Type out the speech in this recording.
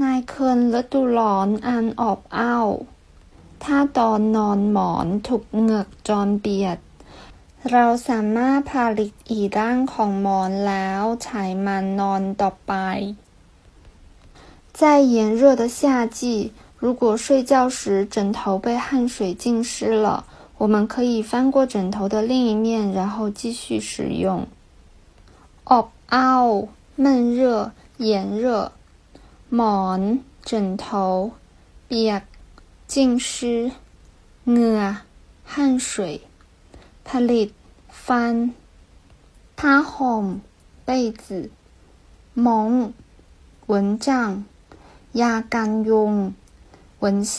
ในคืนฤดูร้อนอันอบอ้าว ถ้าตอนนอนหมอนถูกเหงือกจรเบียด เราสามารถผลิตอีกร่างของหมอนแล้วใช้มันนอนต่อไป在炎热的夏季，如果睡觉时枕头被汗水浸湿了，我们可以翻过枕头的另一面，然后继续使用。อบอ้าว闷热、炎热。 หมอน枕头เปียก浸湿เหงื่อ汗水ผลิต翻ผ้าห่ม被子蒙蚊帐ยากันยุง蚊香